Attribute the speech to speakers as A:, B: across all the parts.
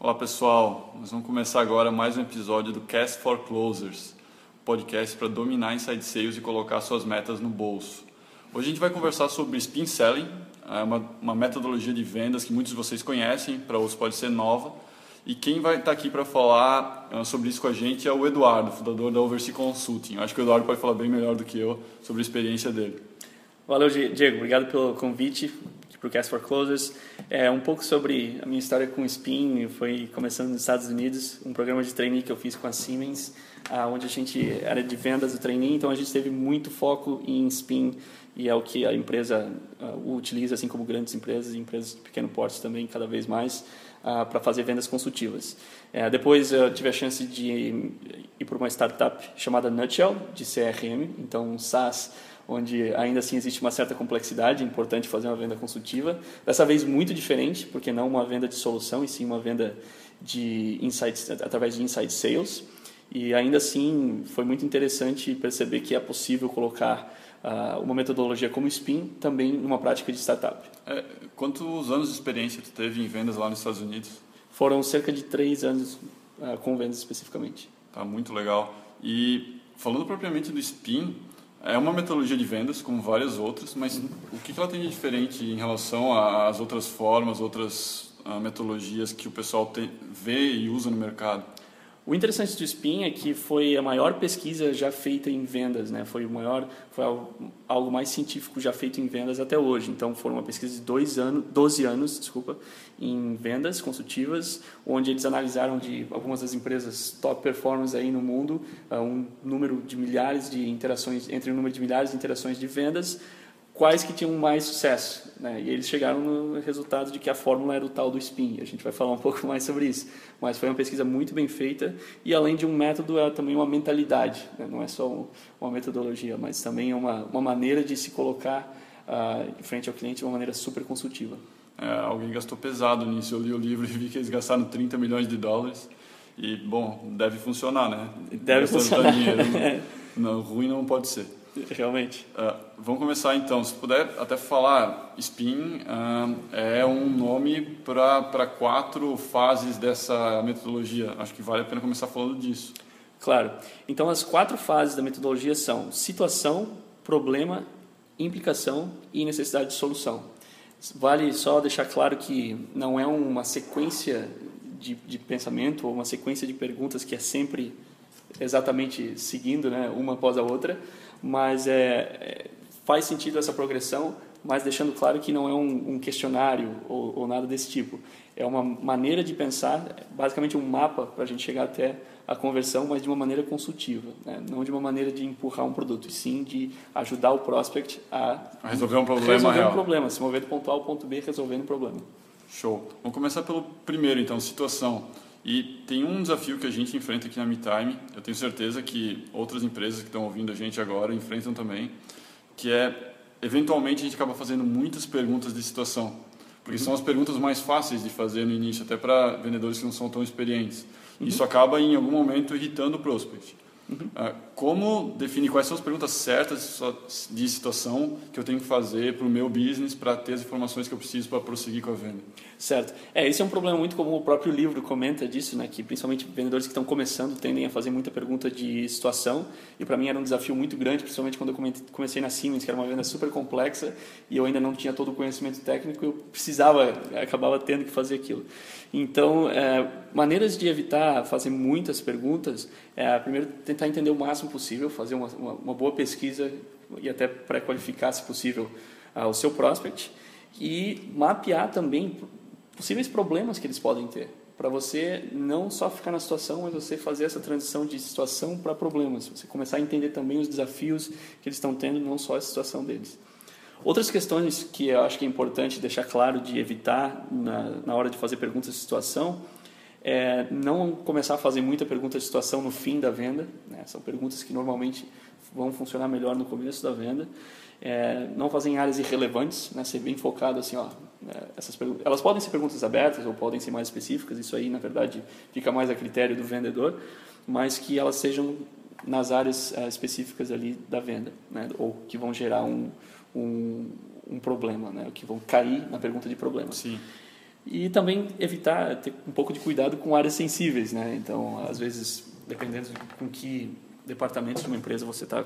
A: Olá pessoal, nós vamos começar agora mais um episódio do Cast for Closers, podcast para dominar inside sales e colocar suas metas no bolso. Hoje a gente vai conversar sobre spin selling, é uma, uma metodologia de vendas que muitos de vocês conhecem, para outros pode ser nova. E quem vai estar aqui para falar uh, sobre isso com a gente é o Eduardo, fundador da Oversea Consulting. Eu acho que o Eduardo pode falar bem melhor do que eu sobre a experiência dele.
B: Valeu, Diego. Obrigado pelo convite para o Cast for Closers. É um pouco sobre a minha história com o Spin. Foi começando nos Estados Unidos, um programa de trainee que eu fiz com a Siemens, onde a gente era de vendas do trainee, então a gente teve muito foco em Spin e é o que a empresa uh, utiliza, assim como grandes empresas e empresas de pequeno porte também, cada vez mais, uh, para fazer vendas consultivas. Uh, depois eu tive a chance de ir para uma startup chamada Nutshell, de CRM, então SaaS, onde ainda assim existe uma certa complexidade, é importante fazer uma venda consultiva. Dessa vez muito diferente, porque não uma venda de solução, e sim uma venda de insights, através de inside sales. E ainda assim foi muito interessante perceber que é possível colocar uh, uma metodologia como Spin também numa prática de startup.
A: É, quantos anos de experiência tu teve em vendas lá nos Estados Unidos?
B: Foram cerca de três anos uh, com vendas especificamente.
A: Tá muito legal. E falando propriamente do Spin, é uma metodologia de vendas, como várias outras, mas o que ela tem de diferente em relação às outras formas, outras uh, metodologias que o pessoal tem, vê e usa no mercado?
B: O interessante do Spin é que foi a maior pesquisa já feita em vendas, né? Foi o maior, foi algo mais científico já feito em vendas até hoje. Então, foi uma pesquisa de dois anos, 12 anos, desculpa, em vendas consultivas, onde eles analisaram de algumas das empresas top performance aí no mundo, ah, um número de milhares de interações, entre um número de milhares de interações de vendas, quais que tinham mais sucesso. Né? E eles chegaram no resultado de que a fórmula era o tal do SPIN. A gente vai falar um pouco mais sobre isso. Mas foi uma pesquisa muito bem feita e, além de um método, é também uma mentalidade. Né? Não é só uma metodologia, mas também é uma, uma maneira de se colocar uh, em frente ao cliente de uma maneira super consultiva.
A: É, alguém gastou pesado nisso. Eu li o livro e vi que eles gastaram 30 milhões de dólares. E, bom, deve funcionar, né?
B: Deve funcionar.
A: Dinheiro, não, não, ruim não pode ser.
B: Realmente.
A: Uh, vamos começar então. Se puder até falar, SPIN uh, é um nome para quatro fases dessa metodologia. Acho que vale a pena começar falando disso.
B: Claro. Então, as quatro fases da metodologia são situação, problema, implicação e necessidade de solução. Vale só deixar claro que não é uma sequência de, de pensamento ou uma sequência de perguntas que é sempre exatamente seguindo né, uma após a outra, mas é, é, faz sentido essa progressão, mas deixando claro que não é um, um questionário ou, ou, nada desse tipo. É uma maneira de pensar, basicamente um mapa para a gente chegar até a conversão, mas de uma maneira consultiva, né? não de uma maneira de empurrar um produto, e sim de ajudar o prospect a,
A: a resolver um problema
B: resolver
A: real.
B: um problema, se mover do ponto A ao ponto B resolvendo um problema.
A: Show. Vamos começar pelo primeiro, então, situação. E tem um desafio que a gente enfrenta aqui na MeTime, eu tenho certeza que outras empresas que estão ouvindo a gente agora enfrentam também, que é, eventualmente, a gente acaba fazendo muitas perguntas de situação. Porque uhum. são as perguntas mais fáceis de fazer no início, até para vendedores que não são tão experientes. Uhum. Isso acaba, em algum momento, irritando o prospect. Uhum. Ah, como definir quais são as perguntas certas de situação que eu tenho que fazer para o meu business para ter as informações que eu preciso para prosseguir com a venda?
B: Certo. É, esse é um problema muito como o próprio livro comenta disso, né? Que principalmente vendedores que estão começando tendem a fazer muita pergunta de situação. E para mim era um desafio muito grande, principalmente quando eu comecei na Siemens, que era uma venda super complexa e eu ainda não tinha todo o conhecimento técnico, eu precisava, acabava tendo que fazer aquilo. Então, é, maneiras de evitar fazer muitas perguntas é, primeiro, tentar entender o máximo possível, fazer uma, uma, uma boa pesquisa e até pré-qualificar, se possível, uh, o seu prospect e mapear também possíveis problemas que eles podem ter, para você não só ficar na situação, mas você fazer essa transição de situação para problemas, você começar a entender também os desafios que eles estão tendo, não só a situação deles. Outras questões que eu acho que é importante deixar claro de evitar na, na hora de fazer perguntas de situação é não começar a fazer muita pergunta de situação no fim da venda. Né? São perguntas que normalmente vão funcionar melhor no começo da venda. É, não fazer em áreas irrelevantes, né? ser bem focado assim, ó, é, essas perguntas, elas podem ser perguntas abertas ou podem ser mais específicas, isso aí na verdade fica mais a critério do vendedor, mas que elas sejam nas áreas é, específicas ali da venda, né? ou que vão gerar um, um, um problema, né? que vão cair na pergunta de problema.
A: Sim.
B: E também evitar ter um pouco de cuidado com áreas sensíveis, né? Então, às vezes, dependendo de com que departamento de uma empresa você está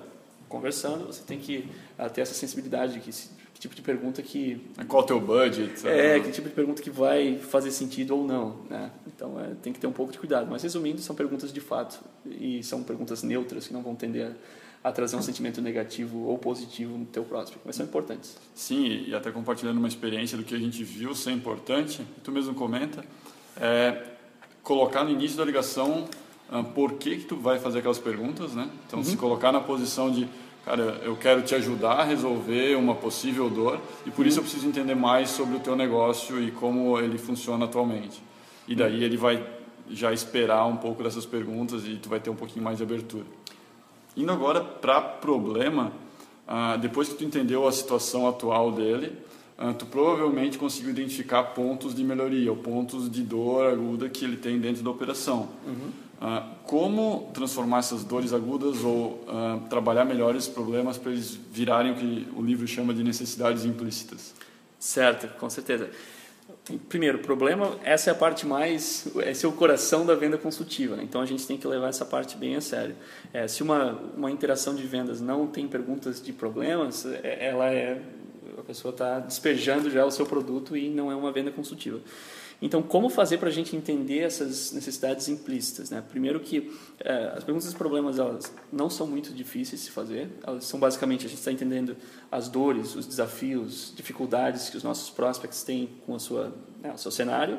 B: conversando, você tem que uh, ter essa sensibilidade de que, que tipo de pergunta que
A: qual o teu budget
B: é que tipo de pergunta que vai fazer sentido ou não né? Então é, tem que ter um pouco de cuidado. Mas resumindo são perguntas de fato e são perguntas neutras que não vão tender a trazer um sentimento negativo ou positivo no teu prospect, mas são importantes.
A: Sim, e até compartilhando uma experiência do que a gente viu ser importante, tu mesmo comenta, é colocar no início da ligação uh, por que que tu vai fazer aquelas perguntas, né? Então, uhum. se colocar na posição de, cara, eu quero te ajudar a resolver uma possível dor e por uhum. isso eu preciso entender mais sobre o teu negócio e como ele funciona atualmente. E daí uhum. ele vai já esperar um pouco dessas perguntas e tu vai ter um pouquinho mais de abertura. Indo agora para problema, ah, depois que tu entendeu a situação atual dele, ah, tu provavelmente conseguiu identificar pontos de melhoria, ou pontos de dor aguda que ele tem dentro da operação. Uhum. Ah, como transformar essas dores agudas ou trabalhar melhor esses problemas para eles virarem o que o livro chama de necessidades implícitas?
B: Certo, com certeza. Primeiro, problema, essa é a parte mais, esse é o coração da venda consultiva, né? então a gente tem que levar essa parte bem a sério. É, se uma, uma interação de vendas não tem perguntas de problemas, é, ela é, a pessoa está despejando já o seu produto e não é uma venda consultiva. Então, como fazer para a gente entender essas necessidades implícitas? Né? Primeiro que é, as perguntas e problemas elas não são muito difíceis de se fazer. Elas são basicamente a gente está entendendo as dores, os desafios, dificuldades que os nossos prospects têm com a sua, né, o seu cenário.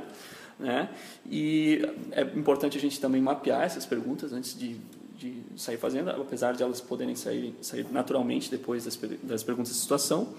B: Né? E é importante a gente também mapear essas perguntas antes de, de sair fazendo, apesar de elas poderem sair, sair naturalmente depois das, das perguntas de situação.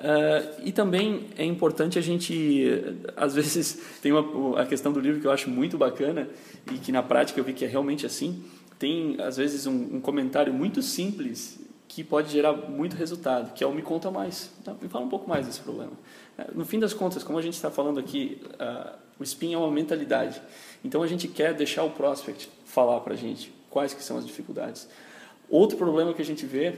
B: Uh, e também é importante a gente, às vezes, tem uma, a questão do livro que eu acho muito bacana e que na prática eu vi que é realmente assim. Tem, às vezes, um, um comentário muito simples que pode gerar muito resultado, que é o me conta mais. Tá? Me fala um pouco mais desse problema. É, no fim das contas, como a gente está falando aqui, uh, o spin é uma mentalidade. Então a gente quer deixar o prospect falar para a gente quais que são as dificuldades. Outro problema que a gente vê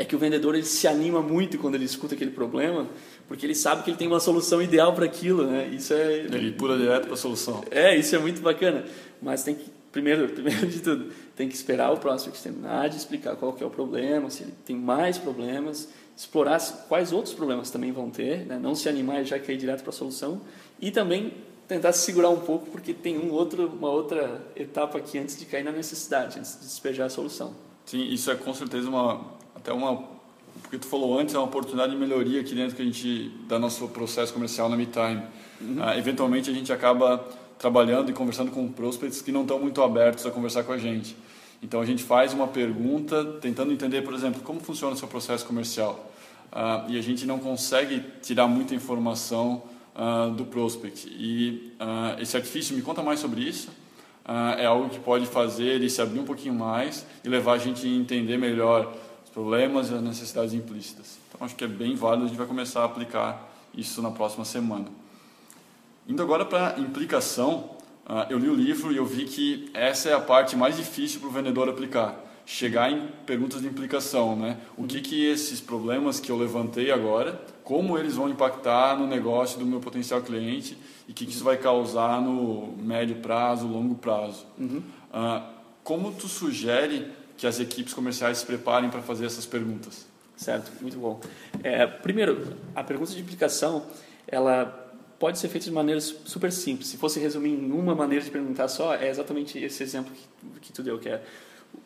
B: é que o vendedor ele se anima muito quando ele escuta aquele problema, porque ele sabe que ele tem uma solução ideal para aquilo, né? Isso é
A: ele pula direto para a solução.
B: É, isso é muito bacana, mas tem que primeiro, primeiro de tudo, tem que esperar o próximo terminar de explicar qual que é o problema, se ele tem mais problemas, explorar quais outros problemas também vão ter, né? não se animar e já cair direto para a solução e também tentar se segurar um pouco porque tem um outro, uma outra etapa aqui antes de cair na necessidade, antes de despejar a solução.
A: Sim, isso é com certeza uma até uma porque tu falou antes é uma oportunidade de melhoria aqui dentro que a gente da nosso processo comercial na MeTime. Uhum. Uh, eventualmente a gente acaba trabalhando e conversando com prospects que não estão muito abertos a conversar com a gente. Então a gente faz uma pergunta tentando entender, por exemplo, como funciona o seu processo comercial. Uh, e a gente não consegue tirar muita informação uh, do prospect. E esse artifício, me conta mais sobre isso. é algo que pode fazer ele se abrir um pouquinho mais e levar a gente a entender melhor os problemas e as necessidades implícitas. Então, acho que é bem válido, a gente vai começar a aplicar isso na próxima semana. Indo agora para implicação, ah, eu li o livro e eu vi que essa é a parte mais difícil para o vendedor aplicar. Chegar em perguntas de implicação, né? O que que esses problemas que eu levantei agora, como eles vão impactar no negócio do meu potencial cliente e o que, que isso vai causar no médio prazo, longo prazo. Uhum. Uh, como tu sugere que as equipes comerciais se preparem para fazer essas perguntas?
B: Certo, muito bom. É, primeiro, a pergunta de implicação, ela pode ser feita de maneira super simples. Se fosse resumir em uma maneira de perguntar só, é exatamente esse exemplo que, que tu deu, que é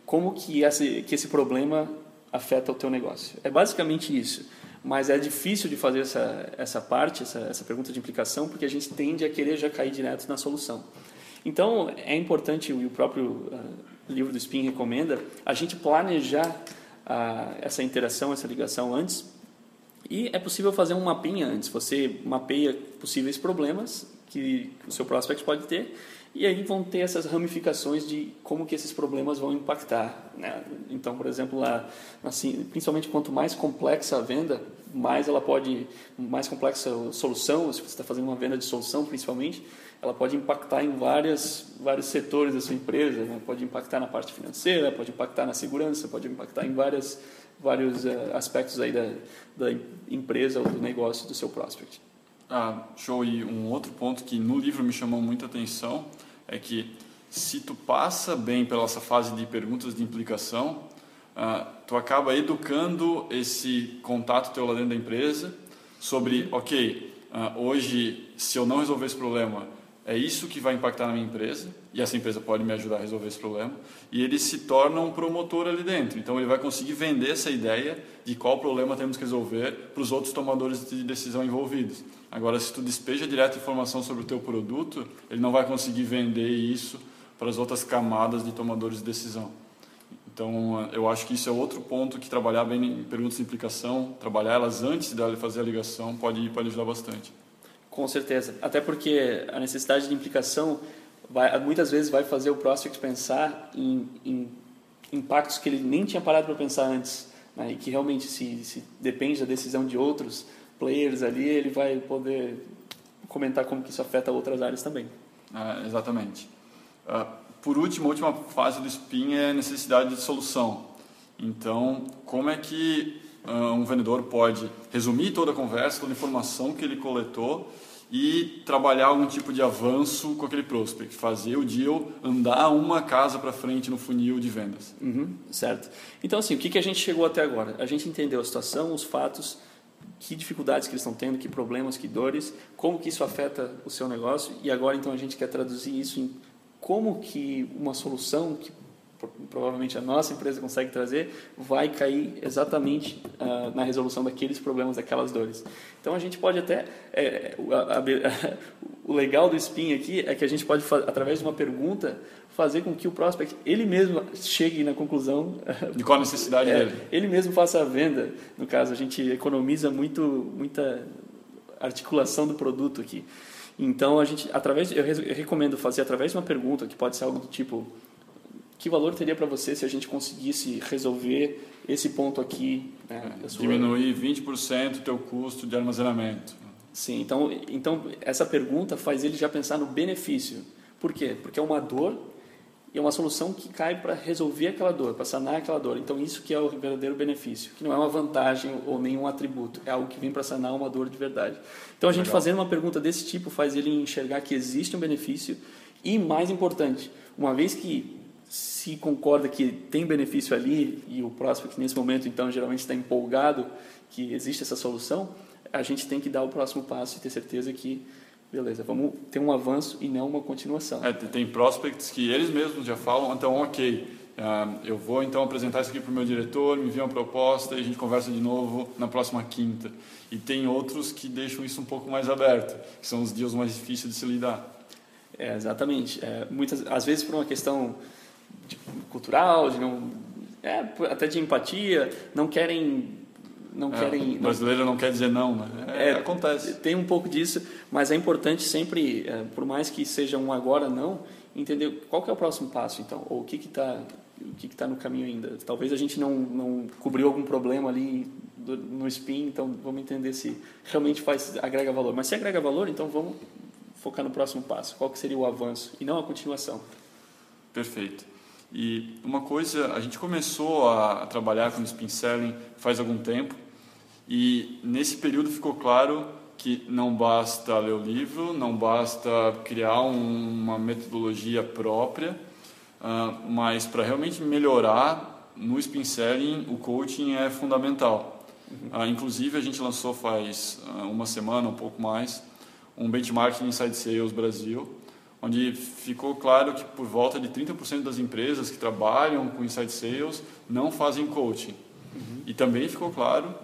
B: como que esse, que esse problema afeta o teu negócio. É basicamente isso. Mas é difícil de fazer essa, essa parte, essa, essa pergunta de implicação, porque a gente tende a querer já cair direto na solução. Então, é importante, e o próprio uh, livro do Spin recomenda, a gente planejar uh, essa interação, essa ligação antes. E é possível fazer um mapinha antes. Você mapeia possíveis problemas que o seu prospect pode ter e aí vão ter essas ramificações de como que esses problemas vão impactar. Né? Então, por exemplo, lá, assim, principalmente quanto mais complexa a venda, mais ela pode, mais complexa a solução, se você está fazendo uma venda de solução principalmente, ela pode impactar em várias, vários setores da sua empresa, né? pode impactar na parte financeira, pode impactar na segurança, pode impactar em várias, vários uh, aspectos aí da, da empresa ou do negócio do seu prospect.
A: Ah, show. E um outro ponto que no livro me chamou muita atenção é que se tu passa bem pela essa fase de perguntas de implicação, ah, tu acaba educando esse contato teu lá dentro da empresa sobre, ok, ah, hoje se eu não resolver esse problema, é isso que vai impactar na minha empresa e essa empresa pode me ajudar a resolver esse problema e ele se torna um promotor ali dentro. Então ele vai conseguir vender essa ideia de qual problema temos que resolver para os outros tomadores de decisão envolvidos. Agora se tu despeja direto informação sobre o teu produto ele não vai conseguir vender isso para as outras camadas de tomadores de decisão. Então eu acho que isso é outro ponto que trabalhar bem em perguntas de implicação trabalhar elas antes de fazer a ligação pode pode ajudar bastante
B: com certeza. Até porque a necessidade de implicação vai, muitas vezes vai fazer o prospect pensar em, em impactos que ele nem tinha parado para pensar antes. Né? E que realmente, se, se depende da decisão de outros players ali, ele vai poder comentar como que isso afeta outras áreas também.
A: Ah, exatamente. Uh, por último, a última fase do SPIN é a necessidade de solução. Então, como é que um vendedor pode resumir toda a conversa, toda a informação que ele coletou e trabalhar algum tipo de avanço com aquele prospect, fazer o deal andar uma casa para frente no funil de vendas.
B: Uhum, certo. Então, assim, o que, que a gente chegou até agora? A gente entendeu a situação, os fatos, que dificuldades que eles estão tendo, que problemas, que dores, como que isso afeta o seu negócio e agora então a gente quer traduzir isso em como que uma solução que provavelmente a nossa empresa consegue trazer, vai cair exatamente uh, na resolução daqueles problemas, daquelas dores. Então a gente pode até. É, a, a, o legal do SPIN aqui é que a gente pode, através de uma pergunta, fazer com que o prospect ele mesmo chegue na conclusão
A: de qual a necessidade
B: é,
A: dele.
B: Ele mesmo faça a venda. No caso, a gente economiza muito, muita articulação do produto aqui. Então a gente, através, eu recomendo fazer através de uma pergunta que pode ser algo do tipo que valor teria para você se a gente conseguisse resolver esse ponto aqui?
A: Né, sua... Diminuir 20% o teu custo de armazenamento.
B: Sim, então, então essa pergunta faz ele já pensar no benefício. Por quê? Porque é uma dor e é uma solução que cai para resolver aquela dor, para sanar aquela dor. Então isso que é o verdadeiro benefício, que não é uma vantagem ou nenhum atributo, é algo que vem para sanar uma dor de verdade. Então a gente Legal. fazendo uma pergunta desse tipo faz ele enxergar que existe um benefício e mais importante, uma vez que se concorda que tem benefício ali e o prospect nesse momento então geralmente está empolgado que existe essa solução, a gente tem que dar o próximo passo e ter certeza que beleza, vamos ter um avanço e não uma continuação.
A: É, tem prospects que eles mesmos já falam, então ok, uh, eu vou então apresentar isso aqui para o meu diretor, me envia uma proposta e a gente conversa de novo na próxima quinta. E tem outros que deixam isso um pouco mais aberto, que são os dias mais difíceis de se lidar.
B: É, exatamente. É, muitas, às vezes por uma questão de, cultural, de não, é, até de empatia, não querem não é, querem.
A: O brasileiro não, não quer dizer não, né? É,
B: é, acontece. Tem um pouco disso, mas é importante sempre, é, por mais que seja um agora não, entender qual que é o próximo passo, então, ou o que que está o que está no caminho ainda. Talvez a gente não, não cobriu algum problema ali do, no spin, então vamos entender se realmente faz agrega valor. Mas se agrega valor, então vamos focar no próximo passo. Qual que seria o avanço e não a continuação?
A: Perfeito. E uma coisa, a gente começou a, trabalhar com spin selling faz algum tempo e nesse período ficou claro que não basta ler o livro, não basta criar um, uma metodologia própria, uh, mas para realmente melhorar no spin selling, o coaching é fundamental. Uhum. Uh, inclusive, a gente lançou faz uh, uma semana, um pouco mais, um benchmarking Inside Sales Brasil, onde ficou claro que por volta de 30% das empresas que trabalham com inside sales não fazem coaching. Uhum. E também ficou claro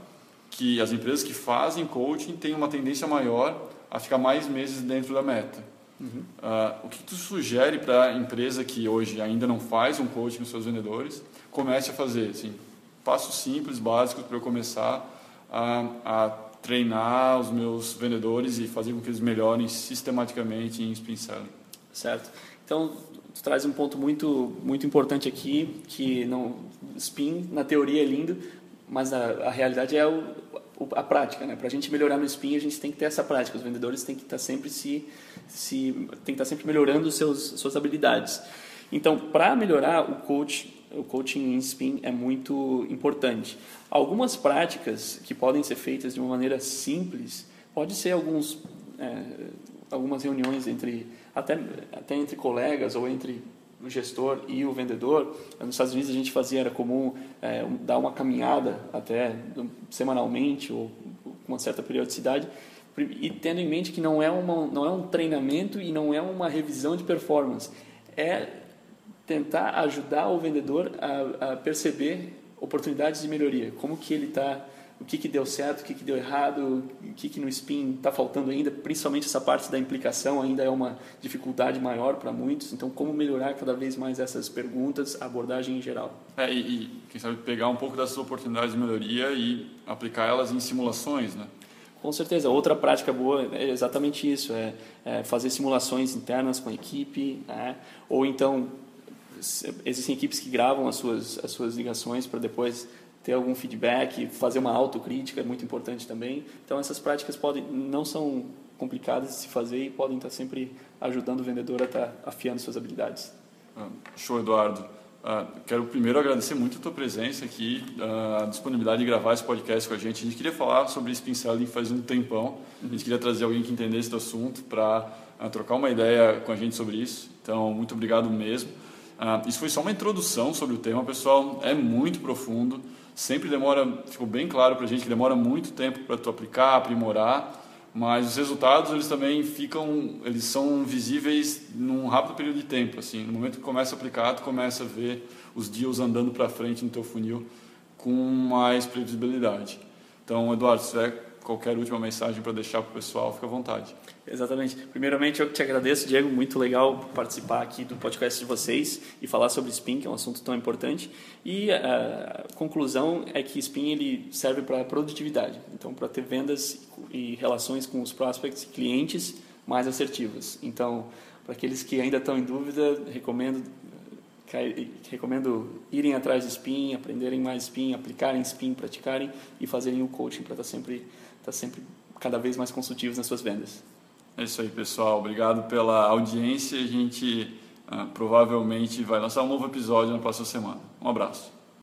A: que as empresas que fazem coaching têm uma tendência maior a ficar mais meses dentro da meta. Uhum. Uh, o que tu sugere para a empresa que hoje ainda não faz um coaching com seus vendedores, comece a fazer? Assim, passos simples, básicos para eu começar a, a treinar os meus vendedores e fazer com que eles melhorem sistematicamente em spin selling
B: certo? Então, tu traz um ponto muito muito importante aqui, que não spin na teoria é lindo, mas a, a realidade é o, a prática, né? Para a gente melhorar no spin, a gente tem que ter essa prática. Os vendedores têm que estar sempre se, se tem estar sempre melhorando seus suas habilidades. Então, para melhorar o coach, o coaching em spin é muito importante. Algumas práticas que podem ser feitas de uma maneira simples, pode ser alguns é, algumas reuniões entre até até entre colegas ou entre o gestor e o vendedor. Nos Estados Unidos a gente fazia era comum é, dar uma caminhada até semanalmente ou com uma certa periodicidade e tendo em mente que não é uma não é um treinamento e não é uma revisão de performance é tentar ajudar o vendedor a, a perceber oportunidades de melhoria como que ele está o que, que deu certo, o que, que deu errado, o que, que no spin está faltando ainda, principalmente essa parte da implicação ainda é uma dificuldade maior para muitos. Então, como melhorar cada vez mais essas perguntas, a abordagem em geral?
A: É, e, e, quem sabe pegar um pouco dessas oportunidades de melhoria e aplicar elas em simulações, né?
B: Com certeza. Outra prática boa é exatamente isso, é, é fazer simulações internas com a equipe, né? ou então existem equipes que gravam as suas, as suas ligações para depois ter algum feedback, fazer uma autocrítica é muito importante também. Então essas práticas podem não são complicadas de se fazer e podem estar sempre ajudando o vendedor a estar afiando suas habilidades.
A: Ah, show, Eduardo. Uh, quero primeiro agradecer muito a tua presença aqui, uh, a disponibilidade de gravar esse podcast com a gente. A gente queria falar sobre spin selling faz um tempão. A gente queria trazer alguém que entendesse do assunto para trocar uma ideia com a gente sobre isso. Então, muito obrigado mesmo. isso foi só uma introdução sobre o tema, pessoal. É muito profundo sempre demora, ficou bem claro para a gente que demora muito tempo para tu aplicar, aprimorar, mas os resultados eles também ficam, eles são visíveis num rápido período de tempo, assim, no momento que começa a aplicar, tu começa a ver os deals andando para frente no teu funil com mais previsibilidade. Então, Eduardo, se tiver qualquer última mensagem para deixar para o pessoal, fica à vontade.
B: Exatamente. Primeiramente, eu te agradeço, Diego. Muito legal participar aqui do podcast de vocês e falar sobre Spin, que é um assunto tão importante. E a conclusão é que Spin ele serve para produtividade, então para ter vendas e relações com os prospects e clientes mais assertivas. Então, para aqueles que ainda estão em dúvida, recomendo recomendo irem atrás de Spin, aprenderem mais Spin, aplicarem Spin, praticarem e fazerem o coaching para estar tá sempre, estar tá sempre cada vez mais consultivos nas suas vendas.
A: É isso aí, pessoal. Obrigado pela audiência. A gente uh, provavelmente vai lançar um novo episódio na próxima semana. Um abraço.